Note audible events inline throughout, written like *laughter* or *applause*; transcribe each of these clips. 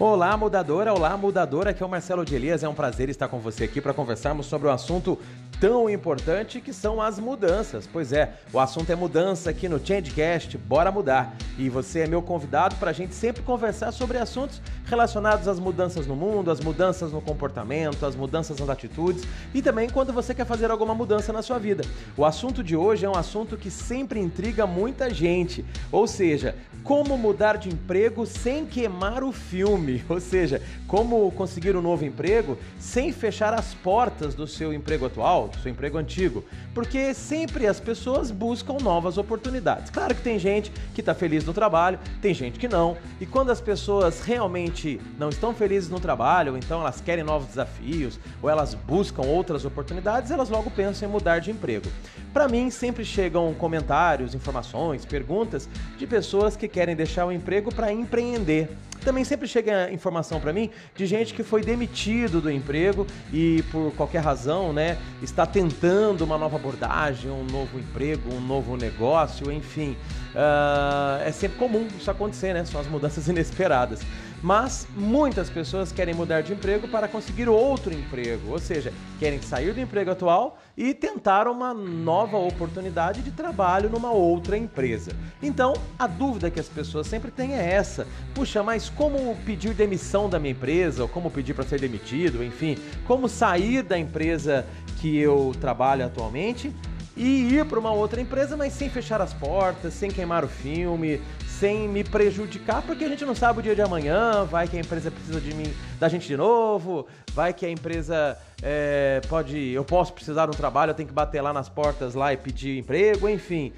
Olá, mudadora! Olá, mudadora! Aqui é o Marcelo de Elias. É um prazer estar com você aqui para conversarmos sobre um assunto tão importante que são as mudanças. Pois é, o assunto é mudança aqui no Changecast. Bora mudar! E você é meu convidado para a gente sempre conversar sobre assuntos relacionados às mudanças no mundo, às mudanças no comportamento, às mudanças nas atitudes e também quando você quer fazer alguma mudança na sua vida. O assunto de hoje é um assunto que sempre intriga muita gente, ou seja, como mudar de emprego sem queimar o filme, *laughs* ou seja, como conseguir um novo emprego sem fechar as portas do seu emprego atual, do seu emprego antigo, porque sempre as pessoas buscam novas oportunidades. Claro que tem gente que está feliz no trabalho, tem gente que não, e quando as pessoas realmente não estão felizes no trabalho, ou então elas querem novos desafios, ou elas buscam outras oportunidades, elas logo pensam em mudar de emprego. Para mim, sempre chegam comentários, informações, perguntas de pessoas que querem deixar o emprego para empreender. Também sempre chega informação para mim de gente que foi demitido do emprego e por qualquer razão, né, está tentando uma nova abordagem, um novo emprego, um novo negócio, enfim. Uh, é sempre comum isso acontecer, né? São as mudanças *laughs* inesperadas. Mas muitas pessoas querem mudar de emprego para conseguir outro emprego, ou seja, querem sair do emprego atual e tentar uma nova oportunidade de trabalho numa outra empresa. Então, a dúvida que as pessoas sempre têm é essa: puxa, mas como pedir demissão da minha empresa, ou como pedir para ser demitido, enfim, como sair da empresa que eu trabalho atualmente e ir para uma outra empresa, mas sem fechar as portas, sem queimar o filme, sem me prejudicar, porque a gente não sabe o dia de amanhã, vai que a empresa precisa de mim, da gente de novo, vai que a empresa é, pode, eu posso precisar de um trabalho, eu tenho que bater lá nas portas lá e pedir emprego, enfim.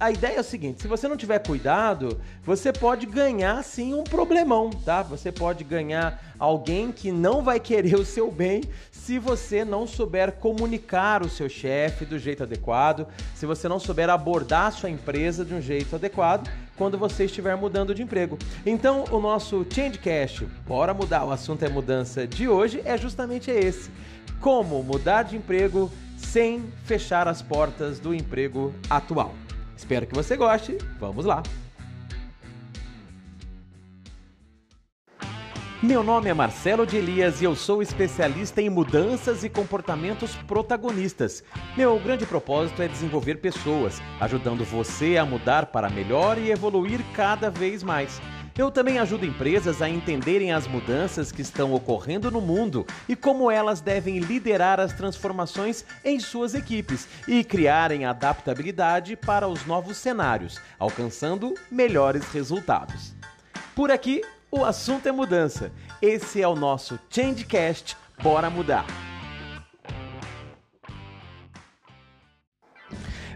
A ideia é o seguinte, se você não tiver cuidado, você pode ganhar sim um problemão, tá? Você pode ganhar alguém que não vai querer o seu bem se você não souber comunicar o seu chefe do jeito adequado, se você não souber abordar a sua empresa de um jeito adequado quando você estiver mudando de emprego. Então, o nosso Changecast, bora mudar, o assunto é mudança de hoje, é justamente esse. Como mudar de emprego sem fechar as portas do emprego atual. Espero que você goste. Vamos lá! Meu nome é Marcelo de Elias e eu sou especialista em mudanças e comportamentos protagonistas. Meu grande propósito é desenvolver pessoas, ajudando você a mudar para melhor e evoluir cada vez mais. Eu também ajudo empresas a entenderem as mudanças que estão ocorrendo no mundo e como elas devem liderar as transformações em suas equipes e criarem adaptabilidade para os novos cenários, alcançando melhores resultados. Por aqui o assunto é mudança. Esse é o nosso Changecast. Bora mudar!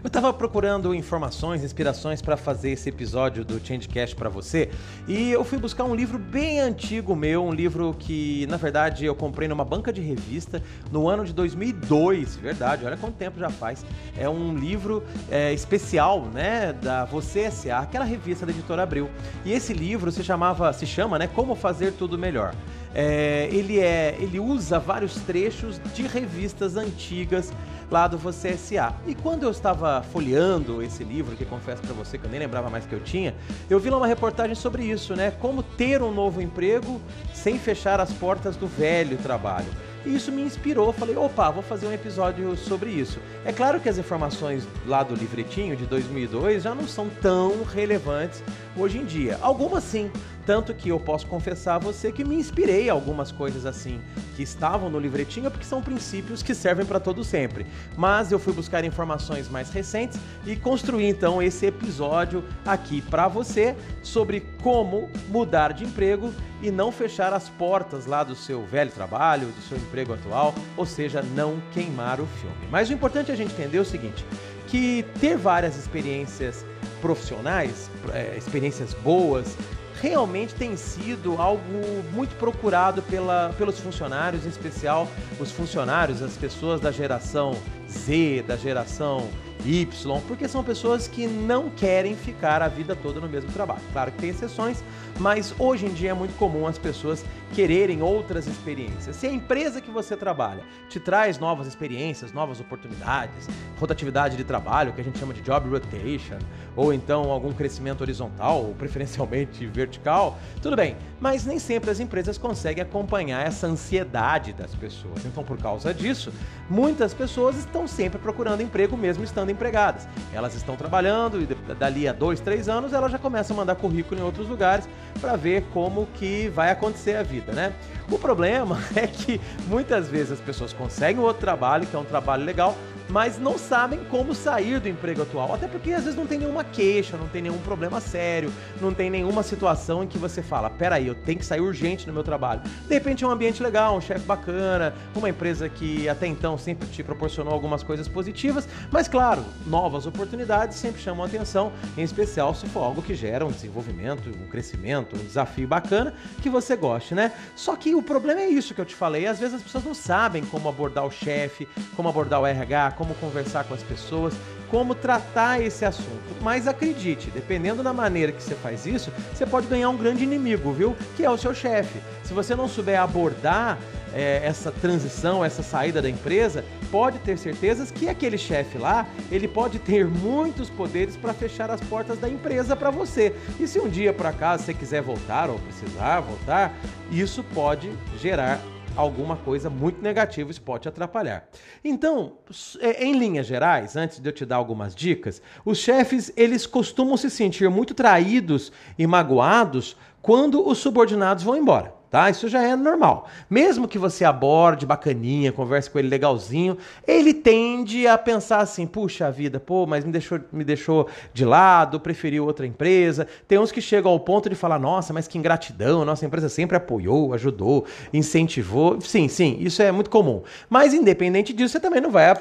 Eu estava procurando informações, inspirações para fazer esse episódio do Changecast para você e eu fui buscar um livro bem antigo meu, um livro que na verdade eu comprei numa banca de revista no ano de 2002, verdade, olha quanto tempo já faz. É um livro é, especial, né, da Você S.A., aquela revista da editora Abril. E esse livro se chamava, se chama, né, Como Fazer Tudo Melhor. É, ele é, ele usa vários trechos de revistas antigas lá do Você S.A. E quando eu estava folheando esse livro, que confesso para você que eu nem lembrava mais que eu tinha, eu vi lá uma reportagem sobre isso, né? Como ter um novo emprego sem fechar as portas do velho trabalho. E isso me inspirou, falei, opa, vou fazer um episódio sobre isso. É claro que as informações lá do livretinho de 2002 já não são tão relevantes hoje em dia. Algumas sim, tanto que eu posso confessar a você que me inspirei algumas coisas assim que estavam no livretinho, porque são princípios que servem para todo sempre. Mas eu fui buscar informações mais recentes e construí então esse episódio aqui para você sobre como mudar de emprego e não fechar as portas lá do seu velho trabalho, do seu emprego atual, ou seja, não queimar o filme. Mas o importante é a gente entender o seguinte, que ter várias experiências profissionais, é, experiências boas, realmente tem sido algo muito procurado pela, pelos funcionários, em especial os funcionários, as pessoas da geração Z, da geração Y, porque são pessoas que não querem ficar a vida toda no mesmo trabalho. Claro que tem exceções, mas hoje em dia é muito comum as pessoas quererem outras experiências. Se a empresa que você trabalha te traz novas experiências, novas oportunidades, rotatividade de trabalho, que a gente chama de job rotation, ou então algum crescimento horizontal, ou preferencialmente *laughs* vertical, tudo bem. Mas nem sempre as empresas conseguem acompanhar essa ansiedade das pessoas. Então, por causa disso, muitas pessoas estão sempre procurando emprego mesmo estando empregadas. Elas estão trabalhando e dali a dois, três anos elas já começam a mandar currículo em outros lugares para ver como que vai acontecer a vida, né? O problema *laughs* é que muitas vezes as pessoas conseguem outro trabalho, que é um trabalho legal, mas não sabem como sair do emprego atual. Até porque às vezes não tem nenhuma queixa, não tem nenhum problema sério, não tem nenhuma situação em que você fala: peraí, eu tenho que sair urgente no meu trabalho. De repente é um ambiente legal, um chefe bacana, uma empresa que até então sempre te proporcionou algumas coisas positivas, mas claro, novas oportunidades sempre chamam atenção, em especial se for algo que gera um desenvolvimento, um crescimento, um desafio bacana que você goste, né? Só que o problema é isso que eu te falei, às vezes as pessoas não sabem como abordar o chefe, como abordar o RH, como conversar com as pessoas, como tratar esse assunto. Mas acredite, dependendo da maneira que você faz isso, você pode ganhar um grande inimigo, viu? Que é o seu chefe. Se você não souber abordar é, essa transição, essa saída da empresa, pode ter certezas que aquele chefe lá, ele pode ter muitos poderes para fechar as portas da empresa para você. E se um dia por acaso você quiser voltar ou precisar voltar, isso pode gerar alguma coisa muito negativa, isso pode atrapalhar. Então, é, em linhas gerais, antes de eu te dar algumas dicas, os chefes eles costumam se sentir muito traídos e magoados quando os subordinados vão embora tá? Isso já é normal. Mesmo que você aborde bacaninha, converse com ele legalzinho, ele tende a pensar assim: puxa vida, pô, mas me deixou, me deixou de lado, preferiu outra empresa. Tem uns que chegam ao ponto de falar: nossa, mas que ingratidão, nossa empresa sempre apoiou, ajudou, incentivou. Sim, sim, isso é muito comum. Mas independente disso, você também não vai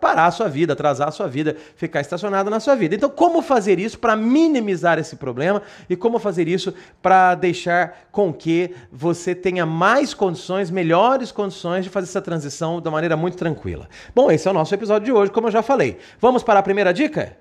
parar a sua vida, atrasar a sua vida, ficar estacionado na sua vida. Então, como fazer isso para minimizar esse problema e como fazer isso para deixar com que você você tenha mais condições, melhores condições de fazer essa transição de maneira muito tranquila. Bom, esse é o nosso episódio de hoje, como eu já falei. Vamos para a primeira dica?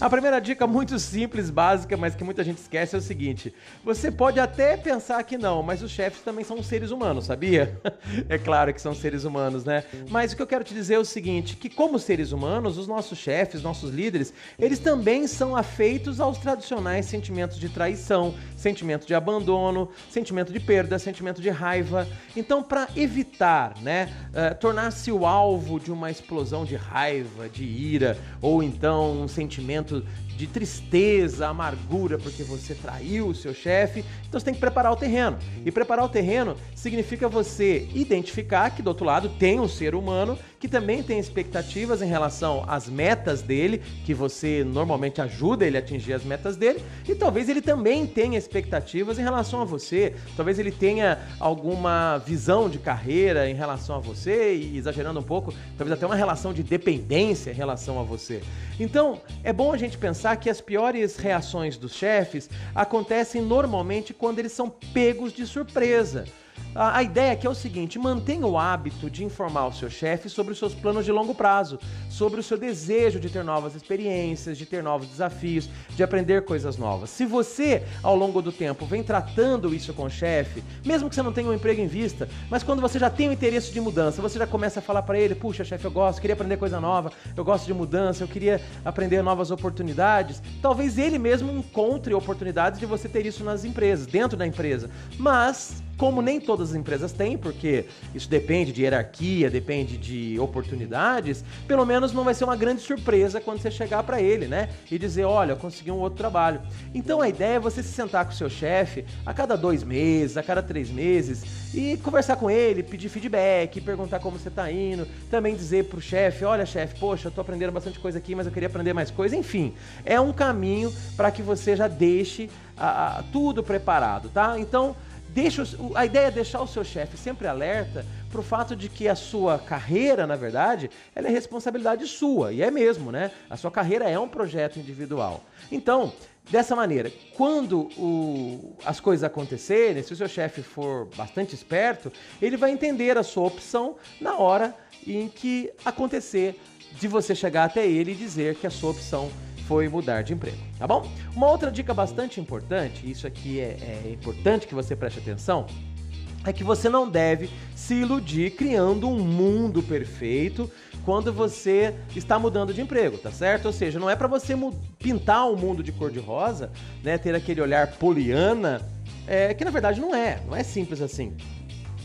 A primeira dica muito simples, básica, mas que muita gente esquece é o seguinte: você pode até pensar que não, mas os chefes também são seres humanos, sabia? *laughs* é claro que são seres humanos, né? Mas o que eu quero te dizer é o seguinte, que como seres humanos, os nossos chefes, nossos líderes, eles também são afeitos aos tradicionais sentimentos de traição, sentimento de abandono, sentimento de perda, sentimento de raiva. Então, para evitar, né, uh, tornar-se o alvo de uma explosão de raiva, de ira, ou então um sentimento de tristeza, amargura, porque você traiu o seu chefe. Então você tem que preparar o terreno. E preparar o terreno significa você identificar que do outro lado tem um ser humano que também tem expectativas em relação às metas dele, que você normalmente ajuda ele a atingir as metas dele, e talvez ele também tenha expectativas em relação a você, talvez ele tenha alguma visão de carreira em relação a você, e exagerando um pouco, talvez até uma relação de dependência em relação a você. Então, é bom a gente pensar que as piores reações dos chefes acontecem normalmente quando eles são pegos de surpresa. A, a ideia aqui é o seguinte: mantenha o hábito de informar o seu chefe sobre os seus planos de longo prazo, sobre o seu desejo de ter novas experiências, de ter novos desafios, de aprender coisas novas. Se você, ao longo do tempo, vem tratando isso com o chefe, mesmo que você não tenha um emprego em vista, mas quando você já tem o interesse de mudança, você já começa a falar para ele: puxa, chefe, eu gosto, queria aprender coisa nova, eu gosto de mudança, eu queria aprender novas oportunidades. Talvez ele mesmo encontre oportunidades de você ter isso nas empresas, dentro da empresa. Mas como nem todas as empresas têm, porque isso depende de hierarquia, depende de oportunidades, pelo menos não vai ser uma grande surpresa quando você chegar para ele, né? E dizer, olha, eu consegui um outro trabalho. Então a ideia é você se sentar com o seu chefe a cada dois meses, a cada três meses e conversar com ele, pedir feedback, perguntar como você está indo, também dizer pro chefe, olha chefe, poxa, eu tô aprendendo bastante coisa aqui, mas eu queria aprender mais coisa. Enfim, é um caminho para que você já deixe a, a, tudo preparado, tá? Então Deixa, a ideia é deixar o seu chefe sempre alerta, pro fato de que a sua carreira, na verdade, ela é responsabilidade sua, e é mesmo, né? A sua carreira é um projeto individual. Então, dessa maneira, quando o, as coisas acontecerem, se o seu chefe for bastante esperto, ele vai entender a sua opção na hora em que acontecer de você chegar até ele e dizer que a sua opção foi mudar de emprego, tá bom? Uma outra dica bastante importante, isso aqui é, é importante que você preste atenção, é que você não deve se iludir criando um mundo perfeito quando você está mudando de emprego, tá certo? Ou seja, não é para você pintar o um mundo de cor de rosa, né, ter aquele olhar poliana, é, que na verdade não é, não é simples assim.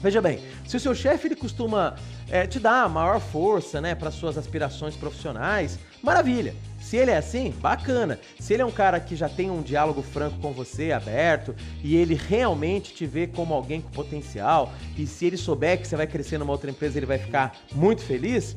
Veja bem, se o seu chefe ele costuma é, te dar maior força, né, para suas aspirações profissionais, maravilha. Se ele é assim, bacana. Se ele é um cara que já tem um diálogo franco com você, aberto, e ele realmente te vê como alguém com potencial, e se ele souber que você vai crescer numa outra empresa, ele vai ficar muito feliz,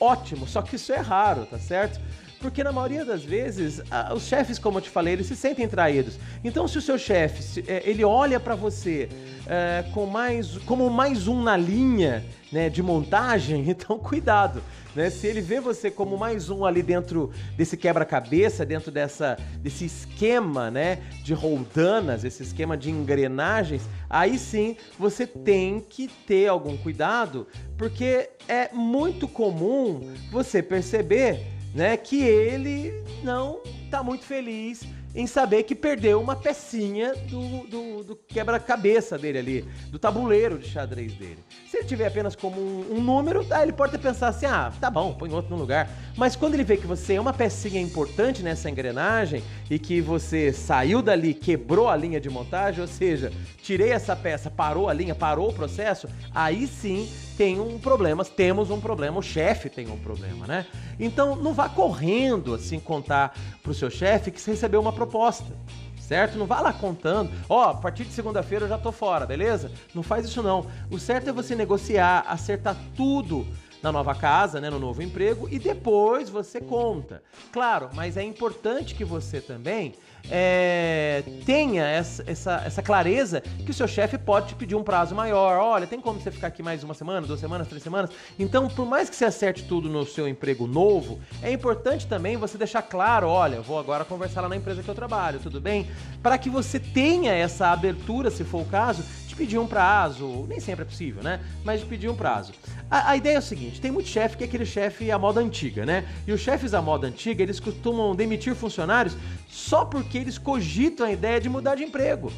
ótimo. Só que isso é raro, tá certo? Porque na maioria das vezes, os chefes, como eu te falei, eles se sentem traídos. Então, se o seu chefe, é, ele olha para você é, com mais, como mais um na linha né, de montagem, *laughs* então cuidado. Né? Se ele vê você como mais um ali dentro desse quebra-cabeça, dentro dessa, desse esquema né, de roldanas, esse esquema de engrenagens, aí sim você tem que ter algum cuidado, porque é muito comum você perceber né, que ele não está muito feliz em saber que perdeu uma pecinha do, do, do quebra-cabeça dele ali, do tabuleiro de xadrez dele. Se ele tiver apenas como um, um número, aí ele pode pensar assim: ah, tá bom, põe outro no lugar. Mas quando ele vê que você é uma pecinha importante nessa engrenagem e que você saiu dali, quebrou a linha de montagem, ou seja, tirei essa peça, parou a linha, parou o processo, aí sim tem um problema, temos um problema, o chefe tem um problema, né? Então não vá correndo assim contar pro seu chefe que você recebeu uma proposta. Certo? Não vá lá contando, ó, oh, a partir de segunda-feira eu já tô fora, beleza? Não faz isso não. O certo é você negociar, acertar tudo na nova casa, né, no novo emprego e depois você conta. Claro, mas é importante que você também é, tenha essa, essa, essa, clareza que o seu chefe pode te pedir um prazo maior. Olha, tem como você ficar aqui mais uma semana, duas semanas, três semanas? Então, por mais que você acerte tudo no seu emprego novo, é importante também você deixar claro: olha, vou agora conversar lá na empresa que eu trabalho, tudo bem? Para que você tenha essa abertura, se for o caso, de pedir um prazo, nem sempre é possível, né? Mas de pedir um prazo. A, a ideia é o seguinte: tem muito chefe que é aquele chefe à moda antiga, né? E os chefes à moda antiga, eles costumam demitir funcionários só porque eles cogitam a ideia de mudar de emprego.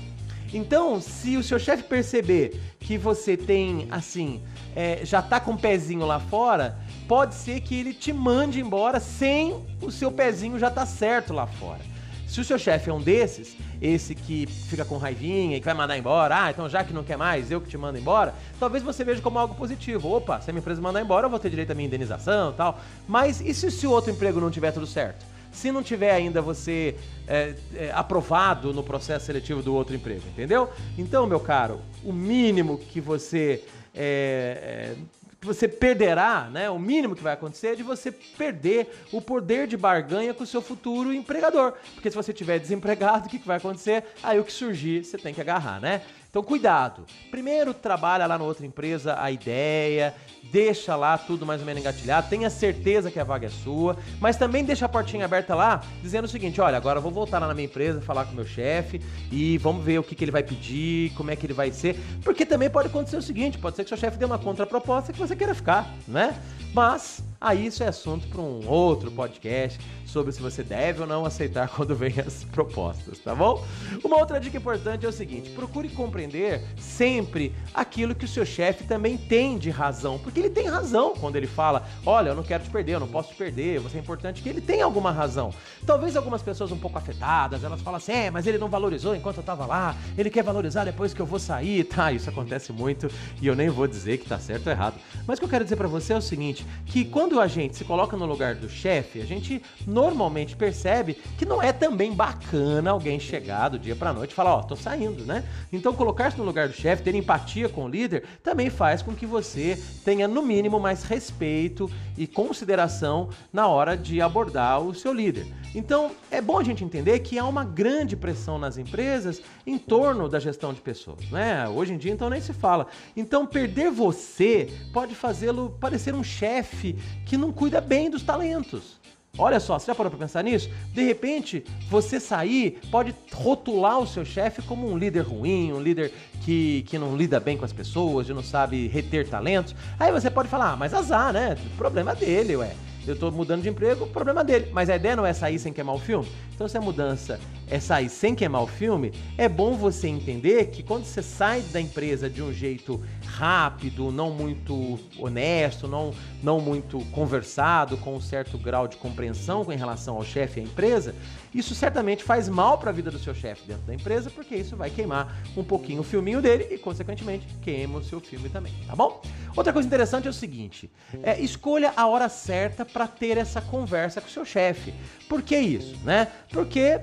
Então, se o seu chefe perceber que você tem, assim, é, já tá com um pezinho lá fora, pode ser que ele te mande embora sem o seu pezinho já tá certo lá fora. Se o seu chefe é um desses, esse que fica com raivinha e que vai mandar embora, ah, então já que não quer mais, eu que te mando embora, talvez você veja como algo positivo. Opa, se a minha empresa mandar embora, eu vou ter direito à minha indenização tal. Mas e se, o outro emprego não tiver tudo certo? Se não tiver ainda você é, é, aprovado no processo seletivo do outro emprego, entendeu? Então, meu caro, o mínimo que você é, é você perderá, né? O mínimo que vai acontecer é de você perder o poder de barganha com o seu futuro empregador. Porque se você estiver desempregado, o que, que vai acontecer? Aí o que surgir, você tem que agarrar, né? Então, cuidado. Primeiro, trabalha lá na outra empresa a ideia, deixa lá tudo mais ou menos engatilhado, tenha certeza que a vaga é sua, mas também deixa a portinha aberta lá, dizendo o seguinte: olha, agora eu vou voltar lá na minha empresa, falar com o meu chefe e vamos ver o que, que ele vai pedir, como é que ele vai ser. Porque também pode acontecer o seguinte: pode ser que seu chefe dê uma contraproposta que você queira ficar, né? Mas aí isso é assunto para um outro podcast sobre se você deve ou não aceitar *laughs* quando vem as propostas, tá bom? Uma outra dica importante é o seguinte: procure compreender sempre aquilo que o seu chefe também tem de razão, porque ele tem razão quando ele fala: olha, eu não quero te perder, eu não posso te perder, você é importante que ele tem alguma razão. Talvez algumas pessoas um pouco afetadas, elas falam assim: é, mas ele não valorizou enquanto eu tava lá, ele quer valorizar depois que eu vou sair, tá? Isso acontece muito e eu nem vou dizer que tá certo ou errado. Mas o que eu quero dizer para você é o seguinte: que quando quando a gente se coloca no lugar do chefe, a gente normalmente percebe que não é também bacana alguém chegar do dia pra noite e falar, ó, oh, tô saindo, né? Então colocar-se no lugar do chefe, ter empatia com o líder, também faz com que você tenha no mínimo mais respeito e consideração na hora de abordar o seu líder. Então, é bom a gente entender que há uma grande pressão nas empresas em torno da gestão de pessoas, né? Hoje em dia, então, nem se fala. Então, perder você pode fazê-lo parecer um chefe que não cuida bem dos talentos. Olha só, você já parou para pensar nisso? De repente, você sair pode rotular o seu chefe como um líder ruim, um líder que, que não lida bem com as pessoas, que não sabe reter talentos. Aí você pode falar, ah, mas azar, né? Problema dele, ué eu estou mudando de emprego, problema dele. Mas a ideia não é sair sem queimar o filme. Então, se a mudança é sair sem queimar o filme, é bom você entender que quando você sai da empresa de um jeito rápido, não muito honesto, não, não muito conversado, com um certo grau de compreensão em relação ao chefe e à empresa, isso certamente faz mal para a vida do seu chefe dentro da empresa, porque isso vai queimar um pouquinho o filminho dele e, consequentemente, queima o seu filme também, tá bom? Outra coisa interessante é o seguinte: é, escolha a hora certa para ter essa conversa com o seu chefe. Por que isso, né? Porque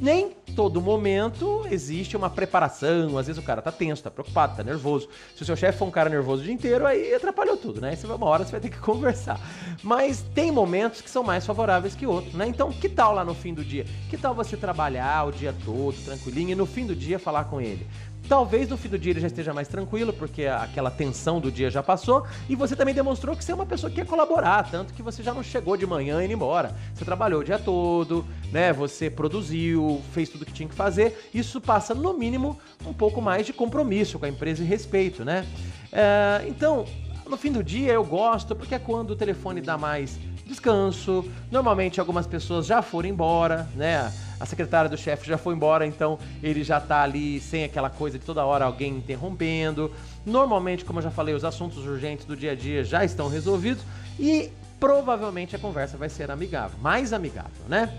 nem todo momento existe uma preparação. Às vezes o cara tá tenso, tá preocupado, tá nervoso. Se o seu chefe for um cara nervoso o dia inteiro, aí atrapalhou tudo, né? Aí uma hora você vai ter que *laughs* conversar. Mas tem momentos que são mais favoráveis que outros, né? Então, que tal lá no fim do dia? Que tal você trabalhar o dia todo, tranquilinho, e no fim do dia falar com ele? Talvez no fim do dia ele já esteja mais tranquilo, porque aquela tensão do dia já passou. E você também demonstrou que você é uma pessoa que quer colaborar, tanto que você já não chegou de manhã indo embora. Você trabalhou o dia todo, né? Você produziu, fez tudo que tinha que fazer. Isso passa, no mínimo, um pouco mais de compromisso com a empresa e respeito, né? É, então, no fim do dia eu gosto, porque é quando o telefone dá mais descanso. Normalmente algumas pessoas já foram embora, né? A secretária do chefe já foi embora, então ele já tá ali sem aquela coisa de toda hora alguém interrompendo. Normalmente, como eu já falei, os assuntos urgentes do dia a dia já estão resolvidos e provavelmente a conversa vai ser amigável, mais amigável, né?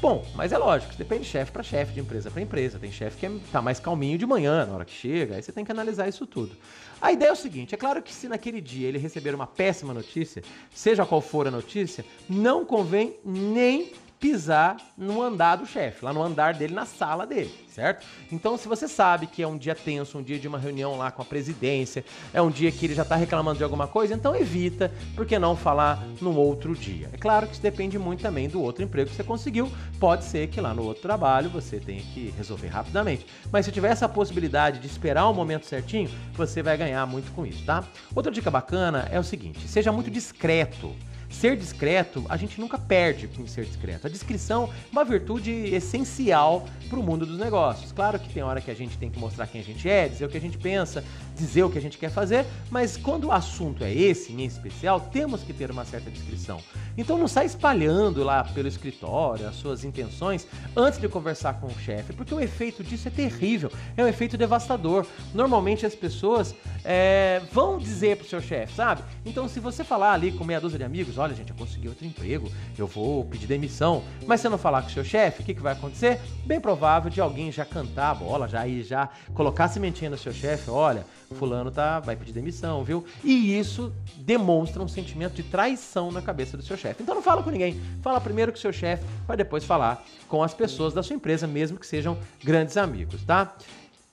Bom, mas é lógico, depende de chefe para chefe, de empresa para empresa. Tem chefe que é, tá mais calminho de manhã, na hora que chega, aí você tem que analisar isso tudo. A ideia é o seguinte: é claro que se naquele dia ele receber uma péssima notícia, seja qual for a notícia, não convém nem pisar no andar do chefe, lá no andar dele, na sala dele, certo? Então, se você sabe que é um dia tenso, um dia de uma reunião lá com a presidência, é um dia que ele já tá reclamando de alguma coisa, então evita, porque não falar no outro dia. É claro que isso depende muito também do outro emprego que você conseguiu. Pode ser que lá no outro trabalho você tenha que resolver rapidamente. Mas se tiver essa possibilidade de esperar o momento certinho, você vai ganhar muito com isso, tá? Outra dica bacana é o seguinte: seja muito discreto. Ser discreto, a gente nunca perde com ser discreto. A discrição é uma virtude essencial para o mundo dos negócios. Claro que tem hora que a gente tem que mostrar quem a gente é, dizer o que a gente pensa, dizer o que a gente quer fazer, mas quando o assunto é esse, em especial, temos que ter uma certa discrição. Então não sai espalhando lá pelo escritório as suas intenções antes de conversar com o chefe, porque o efeito disso é terrível, é um efeito devastador. Normalmente as pessoas é, vão dizer pro seu chefe, sabe? Então se você falar ali com meia dúzia de amigos, olha gente, eu consegui outro emprego, eu vou pedir demissão, mas você não falar com o seu chefe, o que, que vai acontecer? Bem provável de alguém já cantar a bola, já ir já colocar a sementinha no seu chefe, olha, fulano tá, vai pedir demissão, viu? E isso demonstra um sentimento de traição na cabeça do seu chefe. Então não fala com ninguém, fala primeiro com o seu chefe, para depois falar com as pessoas da sua empresa, mesmo que sejam grandes amigos, tá?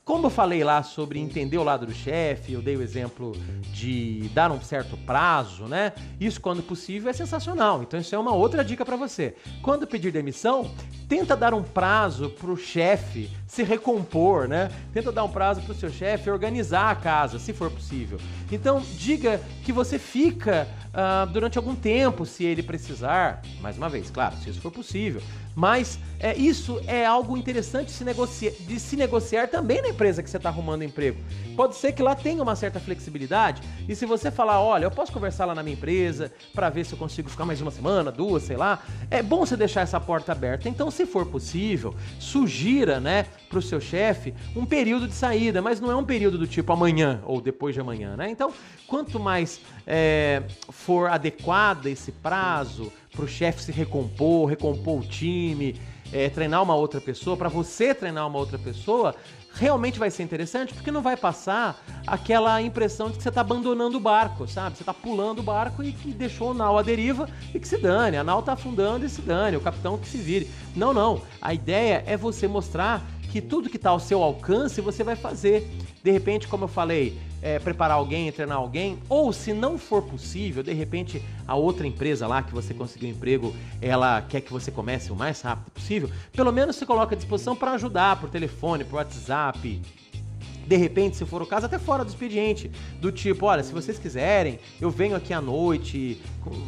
Como eu falei lá sobre entender o lado do chefe, eu dei o exemplo de dar um certo prazo, né? Isso, quando possível, é sensacional. Então, isso é uma outra dica para você. Quando pedir demissão, tenta dar um prazo para o chefe se recompor, né? Tenta dar um prazo para o seu chefe organizar a casa, se for possível. Então, diga que você fica uh, durante algum tempo, se ele precisar. Mais uma vez, claro, se isso for possível. Mas é, isso é algo interessante se, de se negociar também na empresa que você está arrumando emprego. Pode ser que lá tenha uma certa flexibilidade e se você falar, olha, eu posso conversar lá na minha empresa para ver se eu consigo ficar mais uma semana, duas, sei lá, é bom você deixar essa porta aberta. Então, se for possível, sugira, né, para o seu chefe um período de saída, mas não é um período do tipo amanhã ou depois de amanhã, né? Então, quanto mais é, for adequado esse prazo para o chefe se recompor, recompor o time, é, treinar uma outra pessoa, para você treinar uma outra pessoa, realmente vai ser interessante porque não vai passar aquela impressão de que você está abandonando o barco, sabe? Você está pulando o barco e que deixou o nau à deriva e que se dane. A nau está afundando e se dane, o capitão que se vire. Não, não. A ideia é você mostrar que tudo que está ao seu alcance você vai fazer. De repente, como eu falei, é, preparar alguém, treinar alguém, ou se não for possível, de repente a outra empresa lá que você conseguiu emprego, ela quer que você comece o mais rápido possível, pelo menos se coloca à disposição para ajudar por telefone, por WhatsApp, de repente, se for o caso, até fora do expediente, do tipo, olha, se vocês quiserem, eu venho aqui à noite,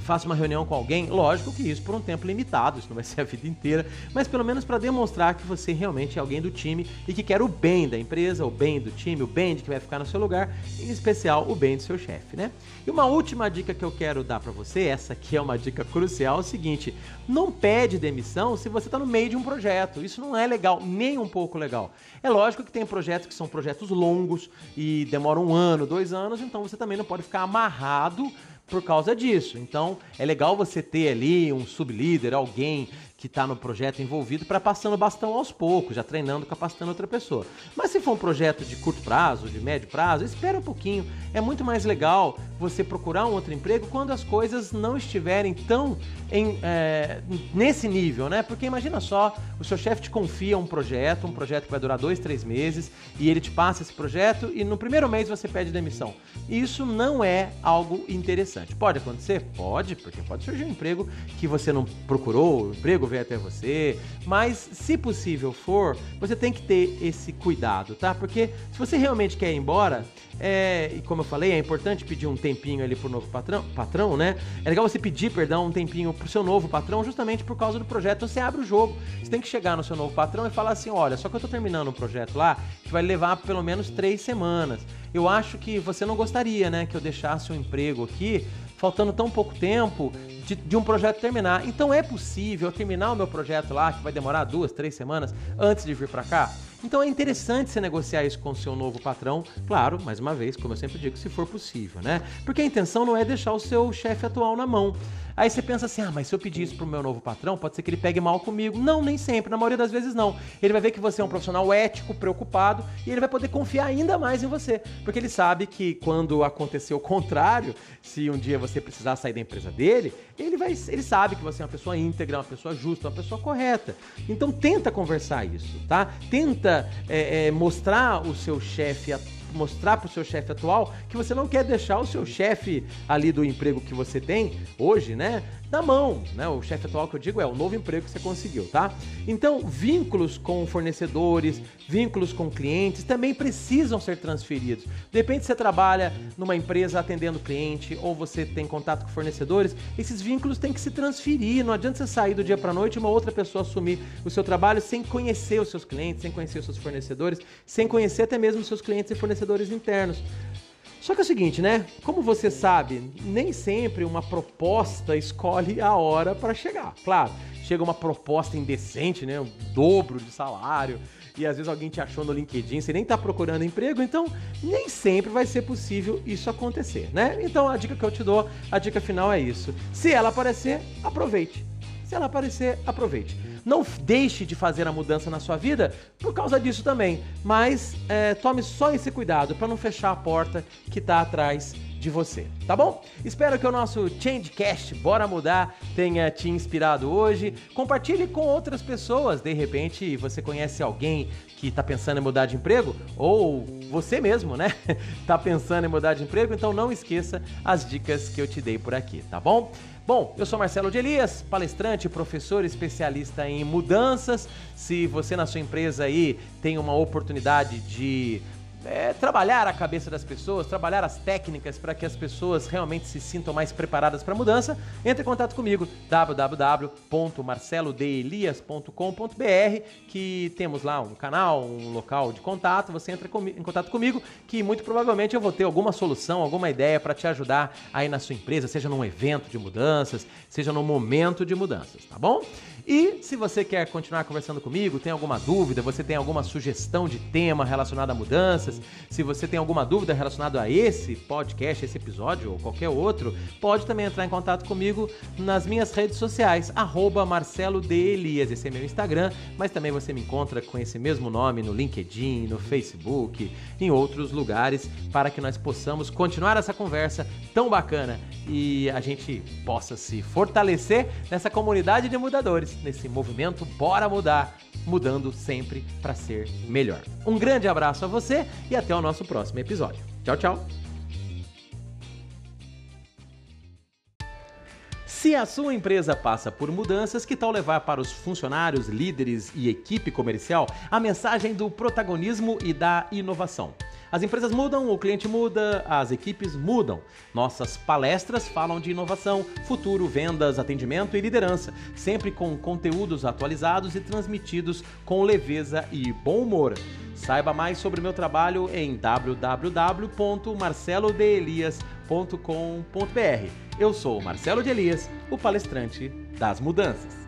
faço uma reunião com alguém. Lógico que isso por um tempo limitado, isso não vai *laughs* ser a vida inteira, mas pelo menos para demonstrar que você realmente é alguém do time e que quer o bem da empresa, o bem do time, o bem de que vai ficar no seu lugar, em especial o bem do seu chefe, né? E uma última dica que eu quero dar para você, essa aqui é uma dica crucial, é o seguinte: não pede demissão se você está no meio de um projeto. Isso não é legal, nem um pouco legal. É lógico que tem projetos que são projetos longos e demoram um ano, dois anos, então você também não pode ficar amarrado por causa disso. Então é legal você ter ali um sublíder, alguém que está no projeto envolvido para passando bastão aos poucos, já treinando, capacitando outra pessoa. Mas se for um projeto de curto prazo, de médio prazo, espera um pouquinho. É muito mais legal você procurar um outro emprego quando as coisas não estiverem tão em, é, nesse nível, né? Porque imagina só, o seu chefe te confia um projeto, um projeto que vai durar dois, três meses, e ele te passa esse projeto e no primeiro mês você pede demissão. Isso não é algo interessante. Pode acontecer? Pode, porque pode surgir um emprego que você não procurou, o emprego veio até você, mas se possível for, você tem que ter esse cuidado, tá? Porque se você realmente quer ir embora, é, e como eu falei, é importante pedir um tempinho ali pro novo patrão, patrão, né? É legal você pedir, perdão, um tempinho pro seu novo patrão, justamente por causa do projeto. Você abre o jogo, você tem que chegar no seu novo patrão e falar assim: olha, só que eu tô terminando um projeto lá que vai levar pelo menos três semanas. Eu acho que você não gostaria, né, que eu deixasse um emprego aqui faltando tão pouco tempo de, de, um projeto terminar. Então é possível terminar o meu projeto lá, que vai demorar duas, três semanas, antes de vir para cá? Então é interessante você negociar isso com o seu novo patrão, claro, mais uma vez, como eu sempre digo, se for possível, né? Porque a intenção não é deixar o seu chefe atual na mão. Aí você pensa assim: ah, mas se eu pedir isso pro meu novo patrão, pode ser que ele pegue mal comigo. Não, nem sempre, na maioria das vezes não. Ele vai ver que você é um profissional ético, preocupado, e ele vai poder confiar ainda mais em você. Porque ele sabe que quando acontecer o contrário, se um dia você precisar sair da empresa dele, ele, vai, ele sabe que você é uma pessoa íntegra, uma pessoa justa, uma pessoa correta. Então tenta conversar isso, tá? Tenta é, é, mostrar o seu chefe mostrar para o seu chefe atual que você não quer deixar o seu chefe ali do emprego que você tem hoje, né? Na mão, né? O chefe atual que eu digo é o novo emprego que você conseguiu, tá? Então, vínculos com fornecedores, vínculos com clientes também precisam ser transferidos. De repente você trabalha numa empresa atendendo cliente ou você tem contato com fornecedores, esses vínculos têm que se transferir. Não adianta você sair do dia para noite e uma outra pessoa assumir o seu trabalho sem conhecer os seus clientes, sem conhecer os seus fornecedores, sem conhecer até mesmo os seus clientes e fornecedores internos. Só que é o seguinte, né? Como você sabe, nem sempre uma proposta escolhe a hora para chegar. Claro, chega uma proposta indecente, né? Um dobro de salário, e às vezes alguém te achou no LinkedIn, você nem tá procurando emprego, então nem sempre vai ser possível isso acontecer, né? Então a dica que eu te dou, a dica final é isso. Se ela aparecer, aproveite. Se ela aparecer, aproveite. Não deixe de fazer a mudança na sua vida por causa disso também, mas é, tome só esse cuidado para não fechar a porta que está atrás de você, tá bom? Espero que o nosso Changecast Bora Mudar tenha te inspirado hoje. Compartilhe com outras pessoas. De repente, você conhece alguém que está pensando em mudar de emprego ou você mesmo, né? *laughs* Tá pensando em mudar de emprego, então não esqueça as dicas que eu te dei por aqui, tá bom? Bom, eu sou Marcelo de Elias, palestrante, professor especialista em mudanças. Se você na sua empresa aí tem uma oportunidade de é, trabalhar a cabeça das pessoas, trabalhar as técnicas para que as pessoas realmente se sintam mais preparadas para a mudança, entre em contato comigo, www.marcelodelias.com.br, que temos lá um canal, um local de contato, você entra em contato comigo, que muito provavelmente eu vou ter alguma solução, alguma ideia para te ajudar aí na sua empresa, seja num evento de mudanças, seja num momento de mudanças, tá bom? E se você quer continuar conversando comigo, tem alguma dúvida, você tem alguma sugestão de tema relacionado a mudanças, mudanças. Se você tem alguma dúvida relacionada a esse podcast, esse episódio ou qualquer outro, pode também entrar em contato comigo nas minhas redes sociais, arroba Marcelo de Elias, esse é meu Instagram, mas também você me encontra com esse mesmo nome no LinkedIn, no Facebook, em outros lugares, para que nós possamos continuar essa conversa tão bacana e a gente possa se fortalecer nessa comunidade de mudadores, nesse movimento Bora Mudar, mudando sempre para ser melhor. Um grande abraço a você e até o nosso próximo episódio. Tchau, tchau! Se a sua empresa passa por mudanças, que tal levar para os funcionários, líderes e equipe comercial a mensagem do protagonismo e da inovação? As empresas mudam, o cliente muda, as equipes mudam. Nossas palestras falam de inovação, futuro, vendas, atendimento e liderança, sempre com conteúdos atualizados e transmitidos com leveza e bom humor. Saiba mais sobre o meu trabalho em www.marcelodeelias.com.br. Eu sou Marcelo de Elias, o palestrante das mudanças.